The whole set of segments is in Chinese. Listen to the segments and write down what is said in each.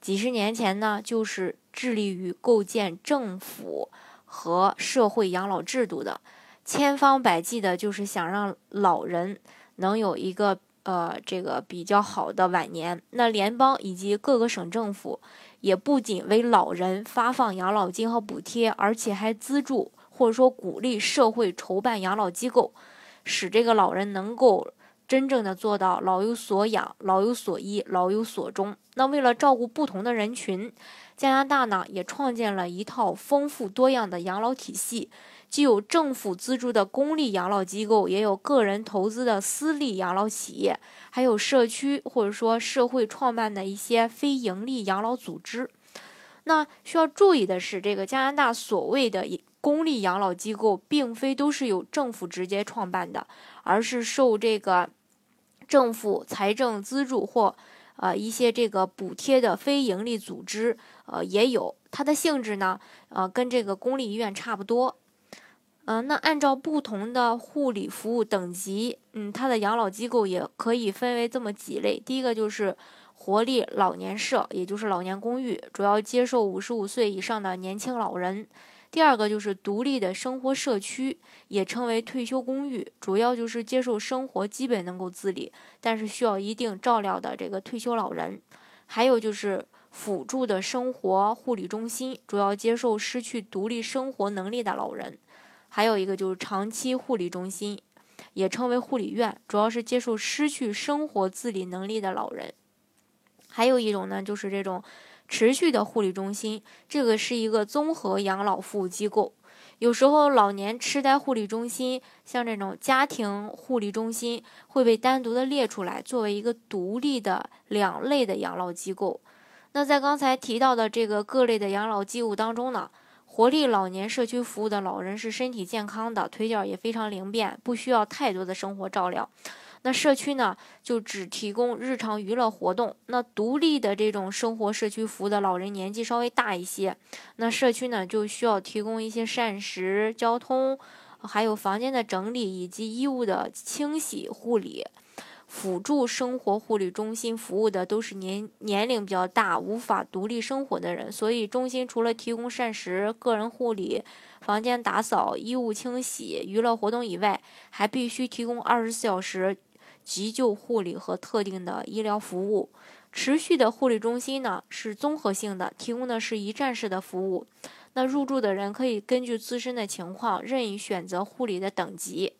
几十年前呢，就是致力于构建政府和社会养老制度的，千方百计的，就是想让老人能有一个呃这个比较好的晚年。那联邦以及各个省政府也不仅为老人发放养老金和补贴，而且还资助或者说鼓励社会筹办养老机构，使这个老人能够。真正的做到老有所养、老有所依、老有所终。那为了照顾不同的人群，加拿大呢也创建了一套丰富多样的养老体系，既有政府资助的公立养老机构，也有个人投资的私立养老企业，还有社区或者说社会创办的一些非营利养老组织。那需要注意的是，这个加拿大所谓的公立养老机构，并非都是由政府直接创办的，而是受这个。政府财政资助或呃一些这个补贴的非营利组织，呃也有，它的性质呢，呃跟这个公立医院差不多。嗯，那按照不同的护理服务等级，嗯，它的养老机构也可以分为这么几类。第一个就是活力老年社，也就是老年公寓，主要接受五十五岁以上的年轻老人。第二个就是独立的生活社区，也称为退休公寓，主要就是接受生活基本能够自理，但是需要一定照料的这个退休老人。还有就是辅助的生活护理中心，主要接受失去独立生活能力的老人。还有一个就是长期护理中心，也称为护理院，主要是接受失去生活自理能力的老人。还有一种呢，就是这种。持续的护理中心，这个是一个综合养老服务机构。有时候老年痴呆护理中心，像这种家庭护理中心，会被单独的列出来，作为一个独立的两类的养老机构。那在刚才提到的这个各类的养老机构当中呢，活力老年社区服务的老人是身体健康的，腿脚也非常灵便，不需要太多的生活照料。那社区呢，就只提供日常娱乐活动。那独立的这种生活社区服务的老人年纪稍微大一些，那社区呢就需要提供一些膳食、交通，还有房间的整理以及衣物的清洗护理。辅助生活护理中心服务的都是年年龄比较大、无法独立生活的人，所以中心除了提供膳食、个人护理、房间打扫、衣物清洗、娱乐活动以外，还必须提供二十四小时。急救护理和特定的医疗服务，持续的护理中心呢是综合性的，提供的是一站式的服务。那入住的人可以根据自身的情况任意选择护理的等级。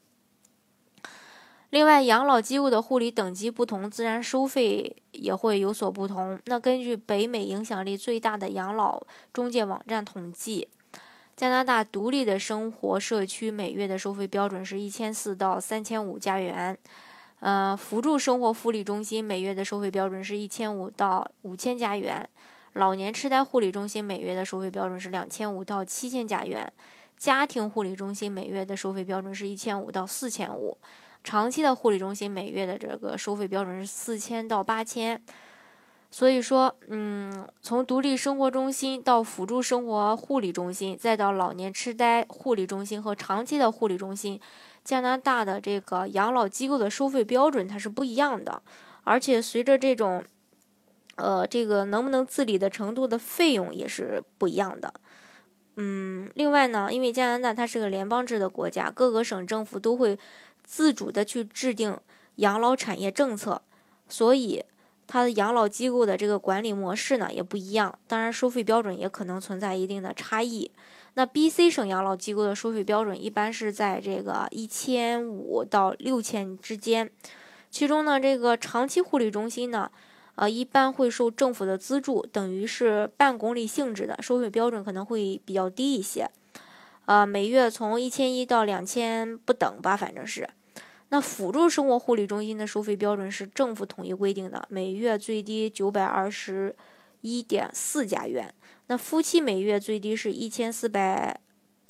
另外，养老机构的护理等级不同，自然收费也会有所不同。那根据北美影响力最大的养老中介网站统计，加拿大独立的生活社区每月的收费标准是一千四到三千五加元。呃，辅助生活护理中心每月的收费标准是一千五到五千加元，老年痴呆护理中心每月的收费标准是两千五到七千加元，家庭护理中心每月的收费标准是一千五到四千五，长期的护理中心每月的这个收费标准是四千到八千。所以说，嗯，从独立生活中心到辅助生活护理中心，再到老年痴呆护理中心和长期的护理中心。加拿大的这个养老机构的收费标准它是不一样的，而且随着这种，呃，这个能不能自理的程度的费用也是不一样的。嗯，另外呢，因为加拿大它是个联邦制的国家，各个省政府都会自主的去制定养老产业政策，所以它的养老机构的这个管理模式呢也不一样，当然收费标准也可能存在一定的差异。那 B、C 省养老机构的收费标准一般是在这个一千五到六千之间，其中呢，这个长期护理中心呢，呃，一般会受政府的资助，等于是半公立性质的，收费标准可能会比较低一些，呃，每月从一千一到两千不等吧，反正是。那辅助生活护理中心的收费标准是政府统一规定的，每月最低九百二十一点四加元。那夫妻每月最低是一千四百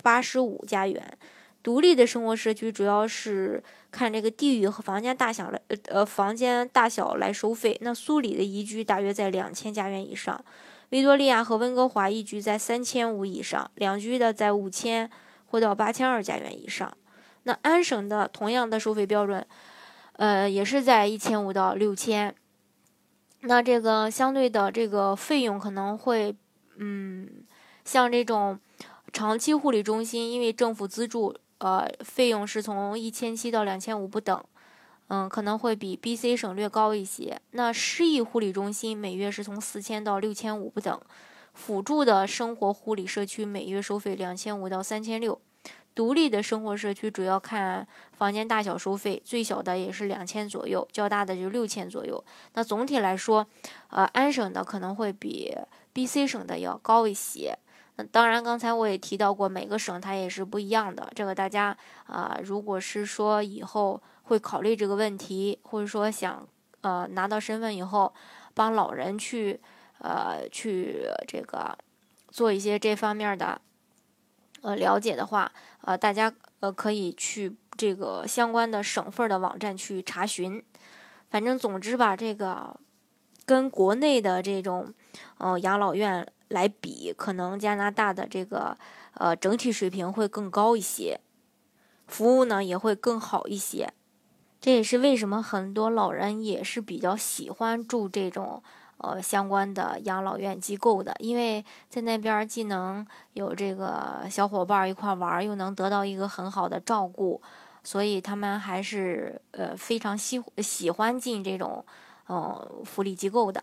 八十五加元。独立的生活社区主要是看这个地域和房间大小来，呃，房间大小来收费。那苏里的一居大约在两千加元以上，维多利亚和温哥华一居在三千五以上，两居的在五千或到八千二加元以上。那安省的同样的收费标准，呃，也是在一千五到六千。那这个相对的这个费用可能会，嗯，像这种长期护理中心，因为政府资助。呃，费用是从一千七到两千五不等，嗯，可能会比 B.C 省略高一些。那失忆护理中心每月是从四千到六千五不等，辅助的生活护理社区每月收费两千五到三千六，独立的生活社区主要看房间大小收费，最小的也是两千左右，较大的就六千左右。那总体来说，呃，安省的可能会比 B.C 省的要高一些。当然，刚才我也提到过，每个省它也是不一样的。这个大家啊，如果是说以后会考虑这个问题，或者说想呃拿到身份以后帮老人去呃去这个做一些这方面的呃了解的话，呃大家呃可以去这个相关的省份的网站去查询。反正总之吧，这个跟国内的这种呃养老院。来比，可能加拿大的这个呃整体水平会更高一些，服务呢也会更好一些。这也是为什么很多老人也是比较喜欢住这种呃相关的养老院机构的，因为在那边既能有这个小伙伴一块玩，又能得到一个很好的照顾，所以他们还是呃非常喜喜欢进这种呃福利机构的。